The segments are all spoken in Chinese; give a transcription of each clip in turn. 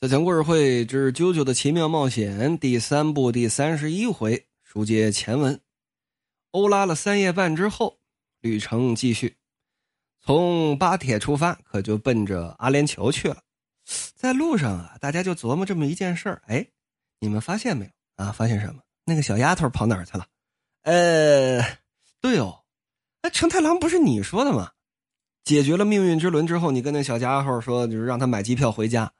《小讲故事会之啾啾的奇妙冒险》第三部第三十一回，书接前文。欧拉了三夜半之后，旅程继续，从巴铁出发，可就奔着阿联酋去了。在路上啊，大家就琢磨这么一件事儿：哎，你们发现没有啊？发现什么？那个小丫头跑哪儿去了？呃，对哦，哎，成太郎不是你说的吗？解决了命运之轮之后，你跟那小家伙说，就是让他买机票回家。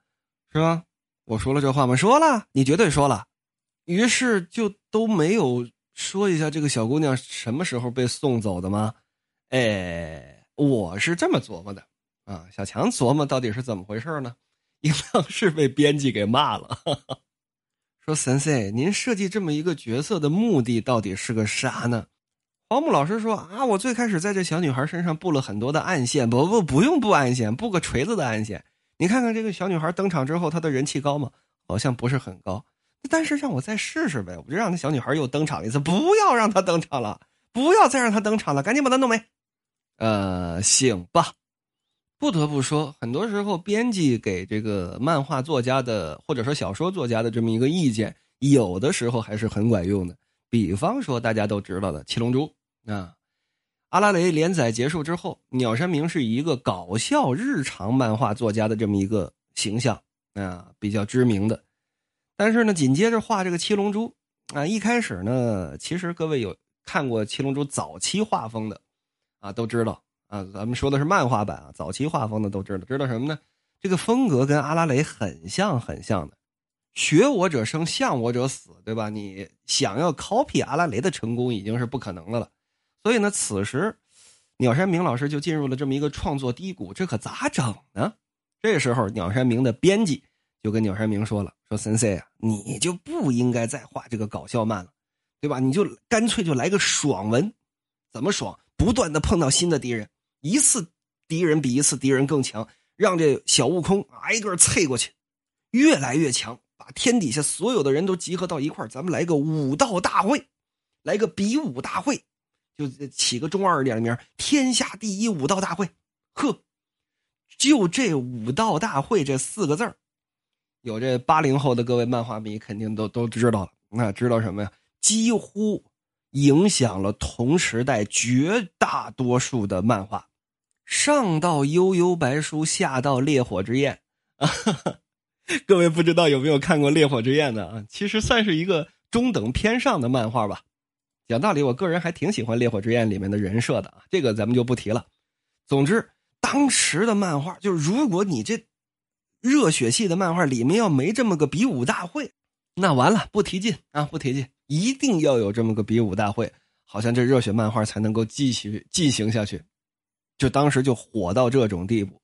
是吧？我说了这话吗？说了，你绝对说了。于是就都没有说一下这个小姑娘什么时候被送走的吗？哎，我是这么琢磨的啊。小强琢磨到底是怎么回事呢？应当是被编辑给骂了。说神仙，您设计这么一个角色的目的到底是个啥呢？黄木老师说啊，我最开始在这小女孩身上布了很多的暗线，不不不用布暗线，布个锤子的暗线。你看看这个小女孩登场之后，她的人气高吗？好像不是很高。但是让我再试试呗，我就让那小女孩又登场一次。不要让她登场了，不要再让她登场了，赶紧把她弄没。呃，行吧。不得不说，很多时候编辑给这个漫画作家的，或者说小说作家的这么一个意见，有的时候还是很管用的。比方说大家都知道的《七龙珠》啊。阿拉蕾连载结束之后，鸟山明是一个搞笑日常漫画作家的这么一个形象啊，比较知名的。但是呢，紧接着画这个七龙珠啊，一开始呢，其实各位有看过七龙珠早期画风的啊，都知道啊，咱们说的是漫画版啊，早期画风的都知道，知道什么呢？这个风格跟阿拉蕾很像很像的，学我者生，向我者死，对吧？你想要 copy 阿拉蕾的成功已经是不可能的了。所以呢，此时，鸟山明老师就进入了这么一个创作低谷，这可咋整呢？这时候，鸟山明的编辑就跟鸟山明说了：“说森 C 啊，你就不应该再画这个搞笑漫了，对吧？你就干脆就来个爽文，怎么爽？不断的碰到新的敌人，一次敌人比一次敌人更强，让这小悟空挨个啐过去，越来越强，把天底下所有的人都集合到一块咱们来个武道大会，来个比武大会。”就起个中二点的名天下第一武道大会”，呵，就这“武道大会”这四个字有这八零后的各位漫画迷肯定都都知道了。那知道什么呀？几乎影响了同时代绝大多数的漫画，上到《悠悠白书》，下到《烈火之焰》啊！各位不知道有没有看过《烈火之焰》的啊？其实算是一个中等偏上的漫画吧。讲道理，我个人还挺喜欢《烈火之焰》里面的人设的啊，这个咱们就不提了。总之，当时的漫画就是，如果你这热血系的漫画里面要没这么个比武大会，那完了，不提劲啊，不提劲，一定要有这么个比武大会，好像这热血漫画才能够继续进行下去。就当时就火到这种地步，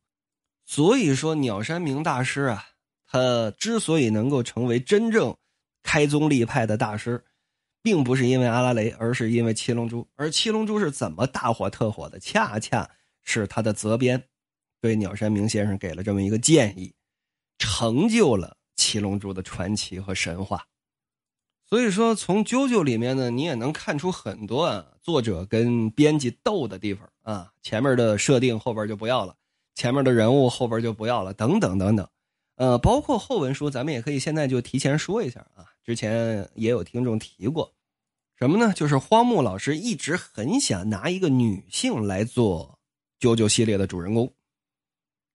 所以说鸟山明大师啊，他之所以能够成为真正开宗立派的大师。并不是因为阿拉蕾，而是因为七龙珠。而七龙珠是怎么大火特火的？恰恰是他的责编对鸟山明先生给了这么一个建议，成就了七龙珠的传奇和神话。所以说，从啾啾里面呢，你也能看出很多啊，作者跟编辑斗的地方啊。前面的设定后边就不要了，前面的人物后边就不要了，等等等等。呃，包括后文书，咱们也可以现在就提前说一下啊。之前也有听众提过。什么呢？就是荒木老师一直很想拿一个女性来做《啾啾》系列的主人公，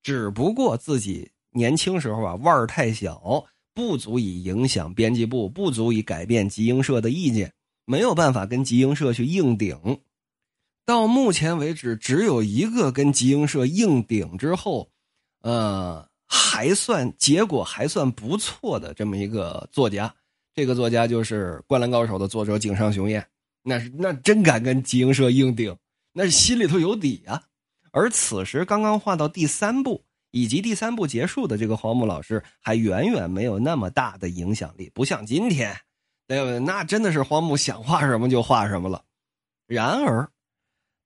只不过自己年轻时候啊腕儿太小，不足以影响编辑部，不足以改变集英社的意见，没有办法跟集英社去硬顶。到目前为止，只有一个跟集英社硬顶之后，呃，还算结果还算不错的这么一个作家。这个作家就是《灌篮高手》的作者井上雄彦，那是那真敢跟集英社硬顶，那是心里头有底啊。而此时刚刚画到第三部以及第三部结束的这个荒木老师，还远远没有那么大的影响力，不像今天，对不对？那真的是荒木想画什么就画什么了。然而，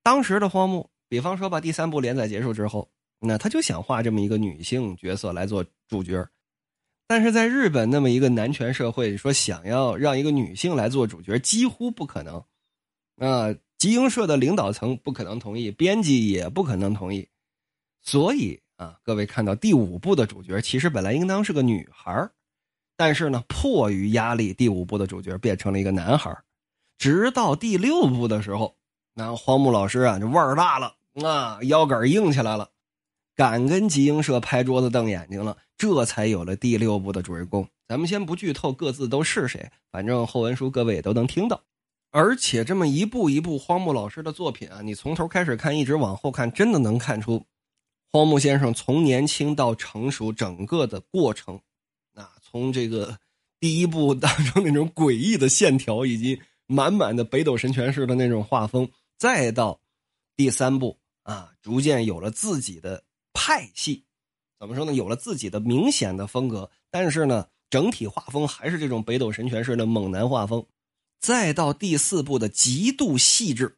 当时的荒木，比方说把第三部连载结束之后，那他就想画这么一个女性角色来做主角。但是在日本那么一个男权社会，说想要让一个女性来做主角几乎不可能，啊，集英社的领导层不可能同意，编辑也不可能同意，所以啊，各位看到第五部的主角其实本来应当是个女孩但是呢，迫于压力，第五部的主角变成了一个男孩直到第六部的时候，那荒木老师啊，这腕儿大了啊，腰杆硬起来了，敢跟集英社拍桌子瞪眼睛了，这才有了第六部的主人公。咱们先不剧透各自都是谁，反正后文书各位也都能听到。而且这么一步一步，荒木老师的作品啊，你从头开始看，一直往后看，真的能看出荒木先生从年轻到成熟整个的过程。啊，从这个第一部当中那种诡异的线条，以及满满的北斗神拳式的那种画风，再到第三部啊，逐渐有了自己的派系，怎么说呢？有了自己的明显的风格，但是呢，整体画风还是这种北斗神拳式的猛男画风。再到第四部的极度细致，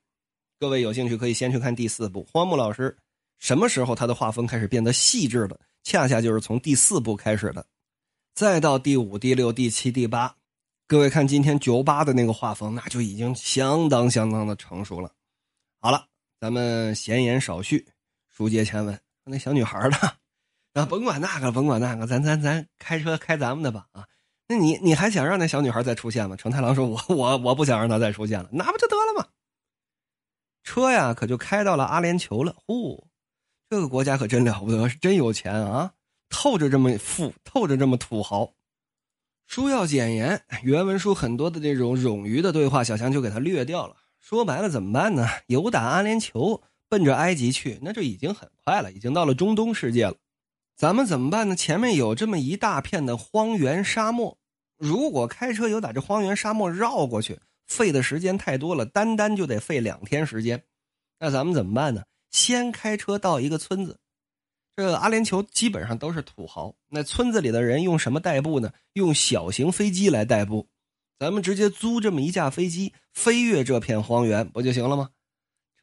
各位有兴趣可以先去看第四部。荒木老师什么时候他的画风开始变得细致的？恰恰就是从第四部开始的。再到第五、第六、第七、第八，各位看今天九八的那个画风，那就已经相当相当的成熟了。好了，咱们闲言少叙，书接前文。那小女孩呢？啊，甭管那个，甭管那个，咱咱咱开车开咱们的吧啊。那你你还想让那小女孩再出现吗？成太郎说：“我我我不想让她再出现了，那不就得了吗？”车呀，可就开到了阿联酋了。呼，这个国家可真了不得，是真有钱啊，透着这么富，透着这么土豪。书要简言，原文书很多的这种冗余的对话，小强就给他略掉了。说白了，怎么办呢？有打阿联酋奔着埃及去，那就已经很快了，已经到了中东世界了。咱们怎么办呢？前面有这么一大片的荒原沙漠，如果开车有打这荒原沙漠绕过去，费的时间太多了，单单就得费两天时间。那咱们怎么办呢？先开车到一个村子，这阿联酋基本上都是土豪，那村子里的人用什么代步呢？用小型飞机来代步。咱们直接租这么一架飞机，飞越这片荒原不就行了吗？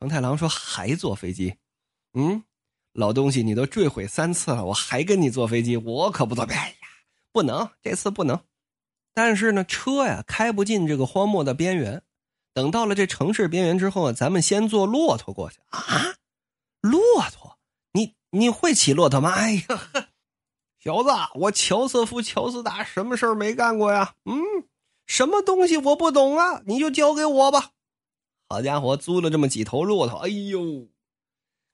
成太郎说：“还坐飞机？”嗯。老东西，你都坠毁三次了，我还跟你坐飞机，我可不坐。哎呀，不能，这次不能。但是呢，车呀开不进这个荒漠的边缘。等到了这城市边缘之后，咱们先坐骆驼过去啊。骆驼，你你会骑骆驼吗？哎呀，小子，我乔瑟夫·乔斯达什么事儿没干过呀？嗯，什么东西我不懂啊？你就交给我吧。好家伙，租了这么几头骆驼，哎呦！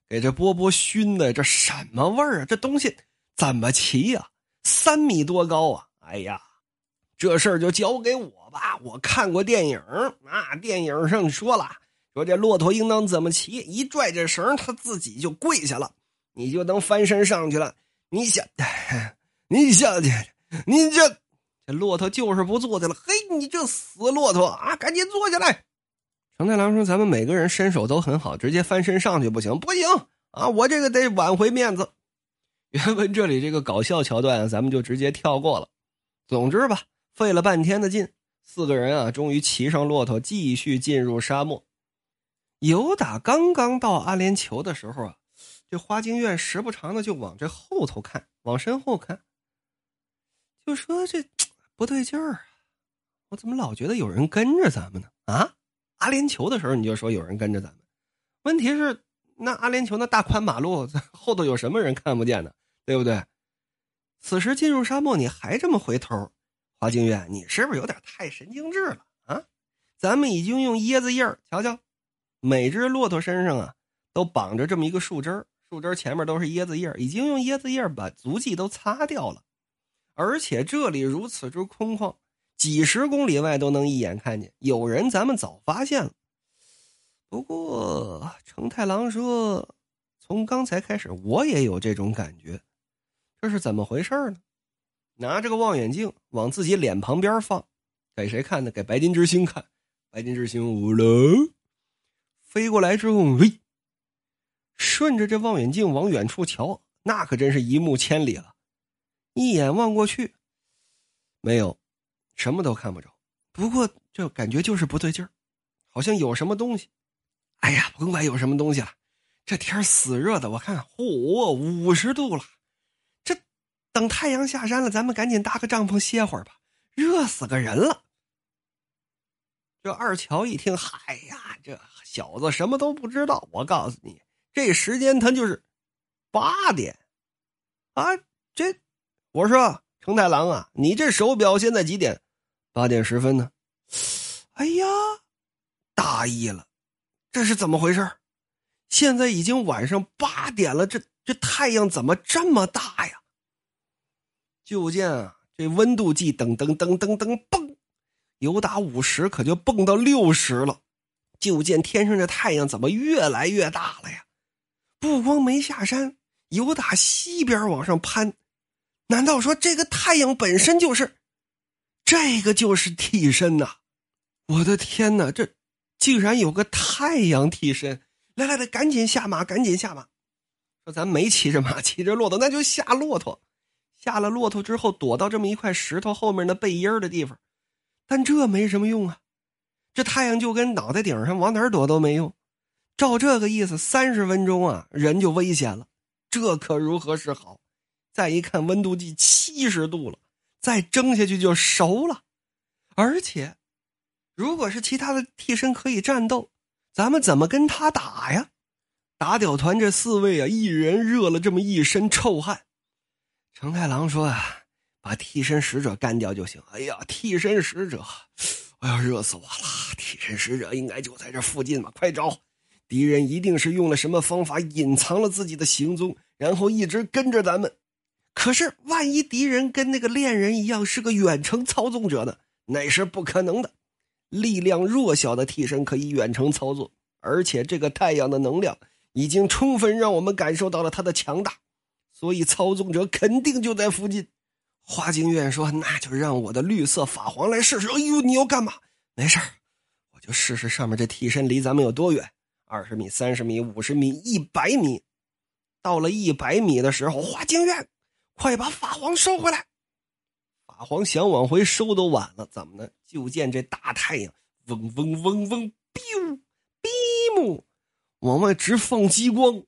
给这波波熏的，这什么味儿啊？这东西怎么骑呀？三米多高啊！哎呀，这事儿就交给我吧。我看过电影啊，电影上说了，说这骆驼应当怎么骑？一拽这绳，它自己就跪下了，你就能翻身上去了。你想，你下去，你这这骆驼就是不坐下了。嘿，你这死骆驼啊，赶紧坐下来！成太郎说：“咱们每个人身手都很好，直接翻身上去不行，不行啊！我这个得挽回面子。”原文这里这个搞笑桥段，咱们就直接跳过了。总之吧，费了半天的劲，四个人啊，终于骑上骆驼，继续进入沙漠。尤打刚刚到阿联酋的时候啊，这花京院时不常的就往这后头看，往身后看，就说这 不对劲儿啊！我怎么老觉得有人跟着咱们呢？啊？阿联酋的时候，你就说有人跟着咱们，问题是那阿联酋那大宽马路 后头有什么人看不见呢？对不对？此时进入沙漠，你还这么回头，华京院，你是不是有点太神经质了啊？咱们已经用椰子叶瞧瞧，每只骆驼身上啊都绑着这么一个树枝树枝前面都是椰子叶已经用椰子叶把足迹都擦掉了，而且这里如此之空旷。几十公里外都能一眼看见，有人咱们早发现了。不过成太郎说，从刚才开始我也有这种感觉，这是怎么回事呢？拿着个望远镜往自己脸旁边放，给谁看呢？给白金之星看。白金之星五了，飞过来之后，喂，顺着这望远镜往远处瞧，那可真是一目千里了。一眼望过去，没有。什么都看不着，不过这感觉就是不对劲儿，好像有什么东西。哎呀，甭管有什么东西了，这天死热的，我看，嚯，五十度了。这等太阳下山了，咱们赶紧搭个帐篷歇会儿吧，热死个人了。这二乔一听，嗨呀，这小子什么都不知道。我告诉你，这时间他就是八点啊，这，我说成太郎啊，你这手表现在几点？八点十分呢。哎呀，大意了，这是怎么回事？现在已经晚上八点了，这这太阳怎么这么大呀？就见啊，这温度计噔噔噔噔噔蹦，由打五十可就蹦到六十了。就见天上这太阳怎么越来越大了呀？不光没下山，由打西边往上攀。难道说这个太阳本身就是？这个就是替身呐！我的天哪，这竟然有个太阳替身！来来来，赶紧下马，赶紧下马！说咱没骑着马，骑着骆驼，那就下骆驼。下了骆驼之后，躲到这么一块石头后面的背阴的地方。但这没什么用啊，这太阳就跟脑袋顶上，往哪儿躲都没用。照这个意思，三十分钟啊，人就危险了。这可如何是好？再一看温度计，七十度了。再蒸下去就熟了，而且，如果是其他的替身可以战斗，咱们怎么跟他打呀？打屌团这四位啊，一人热了这么一身臭汗。成太郎说啊，把替身使者干掉就行。哎呀，替身使者，哎呀，热死我了！替身使者应该就在这附近嘛，快找！敌人一定是用了什么方法隐藏了自己的行踪，然后一直跟着咱们。可是，万一敌人跟那个恋人一样是个远程操纵者呢？那是不可能的。力量弱小的替身可以远程操作，而且这个太阳的能量已经充分让我们感受到了它的强大，所以操纵者肯定就在附近。花京院说：“那就让我的绿色法皇来试试。”哎呦，你要干嘛？没事我就试试上面这替身离咱们有多远？二十米、三十米、五十米、一百米。到了一百米的时候，花京院。快把法皇收回来！法皇想往回收都晚了，怎么呢？就见这大太阳嗡嗡嗡嗡，biu biu，往外直放激光。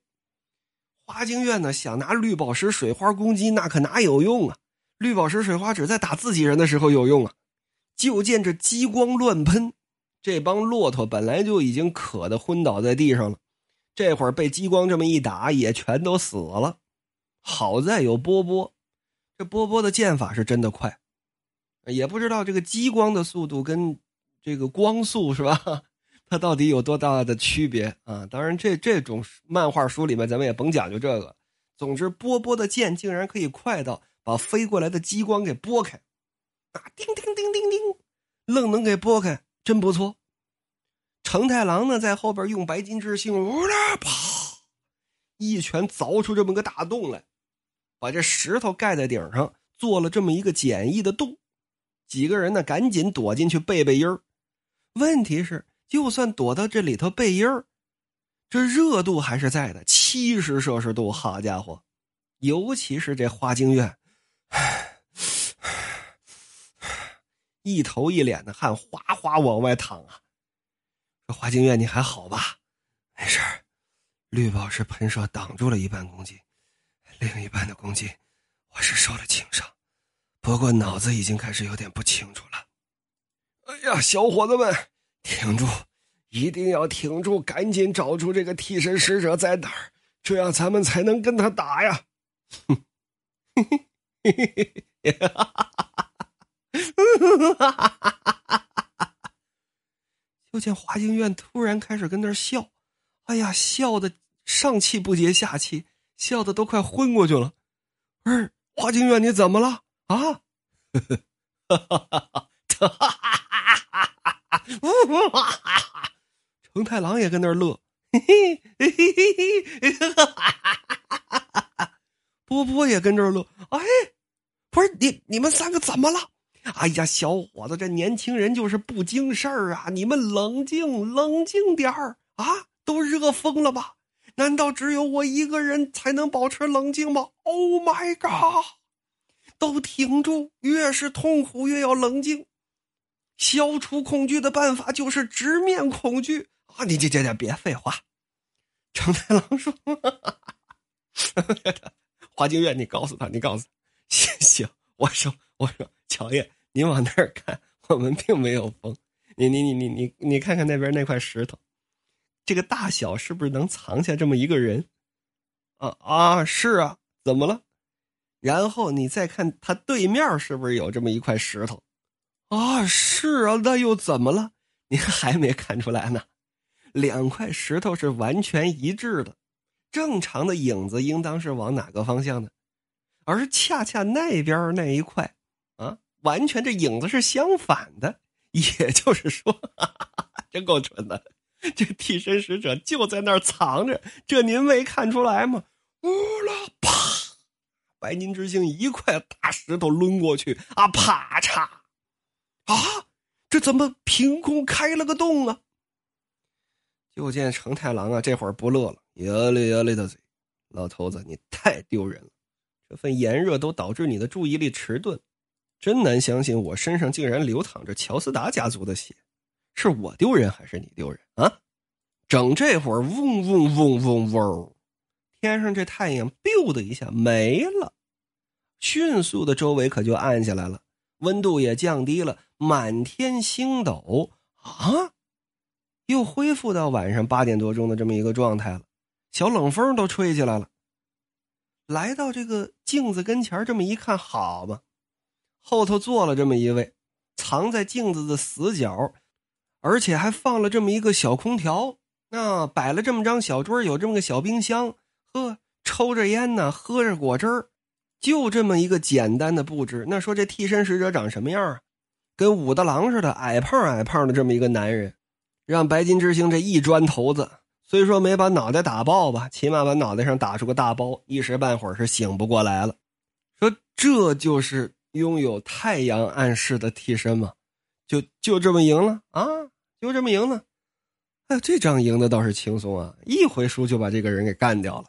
花京院呢想拿绿宝石水花攻击，那可哪有用啊？绿宝石水花只在打自己人的时候有用啊！就见这激光乱喷，这帮骆驼本来就已经渴得昏倒在地上了，这会儿被激光这么一打，也全都死了。好在有波波，这波波的剑法是真的快，也不知道这个激光的速度跟这个光速是吧？它到底有多大的区别啊？当然，这这种漫画书里面咱们也甭讲究这个。总之，波波的剑竟然可以快到把飞过来的激光给拨开，啊，叮叮叮叮叮，愣能给拨开，真不错。成太郎呢，在后边用白金之星，呜啦啪，一拳凿出这么个大洞来。把这石头盖在顶上，做了这么一个简易的洞，几个人呢赶紧躲进去背背阴儿。问题是，就算躲到这里头背阴儿，这热度还是在的，七十摄氏度。好家伙，尤其是这花京院，一头一脸的汗，哗哗往外淌啊。这花京院你还好吧？没事绿宝石喷射挡住了一半攻击。另一半的攻击，我是受了轻伤，不过脑子已经开始有点不清楚了。哎呀，小伙子们，挺住，一定要挺住，赶紧找出这个替身使者在哪儿，这样咱们才能跟他打呀！哼，嘿嘿嘿嘿哈哈哈哈哈哈！就见华京院突然开始跟那儿笑，哎呀，笑的上气不接下气。笑的都快昏过去了，不是花京院，你怎么了啊？哈哈哈哈哈哈！成太郎也跟那儿乐，嘿嘿嘿嘿嘿嘿哈哈！波波也跟这儿乐，哎，不是你你们三个怎么了？哎呀，小伙子，这年轻人就是不经事儿啊！你们冷静冷静点儿啊！都热疯了吧？难道只有我一个人才能保持冷静吗？Oh my god！都停住，越是痛苦越要冷静。消除恐惧的办法就是直面恐惧啊！你这这这别废话。成太郎说：“花京院，你告诉他，你告诉他，行 行。我说我说，乔爷，你往那儿看，我们并没有疯。你你你你你你看看那边那块石头。”这个大小是不是能藏下这么一个人？啊啊，是啊，怎么了？然后你再看他对面是不是有这么一块石头？啊，是啊，那又怎么了？您还没看出来呢？两块石头是完全一致的，正常的影子应当是往哪个方向呢？而恰恰那边那一块，啊，完全这影子是相反的。也就是说，真够蠢的，这替身使者就在那儿藏着，这您没看出来吗？呜啦啪，白金之星一块大石头抡过去，啊啪嚓，啊，这怎么凭空开了个洞啊？就见成太郎啊，这会儿不乐了，呀嘞呀嘞的嘴，老头子你太丢人了，这份炎热都导致你的注意力迟钝。真难相信，我身上竟然流淌着乔斯达家族的血，是我丢人还是你丢人啊？整这会儿，嗡嗡嗡嗡嗡，天上这太阳 “biu” 的一下没了，迅速的周围可就暗下来了，温度也降低了，满天星斗啊，又恢复到晚上八点多钟的这么一个状态了，小冷风都吹起来了。来到这个镜子跟前，这么一看，好嘛。后头坐了这么一位，藏在镜子的死角，而且还放了这么一个小空调，那摆了这么张小桌，有这么个小冰箱，呵，抽着烟呢，喝着果汁儿，就这么一个简单的布置。那说这替身使者长什么样啊？跟武大郎似的，矮胖矮胖的这么一个男人，让白金之星这一砖头子，虽说没把脑袋打爆吧，起码把脑袋上打出个大包，一时半会儿是醒不过来了。说这就是。拥有太阳暗示的替身吗？就就这么赢了啊？就这么赢了？哎，这仗赢的倒是轻松啊！一回输就把这个人给干掉了。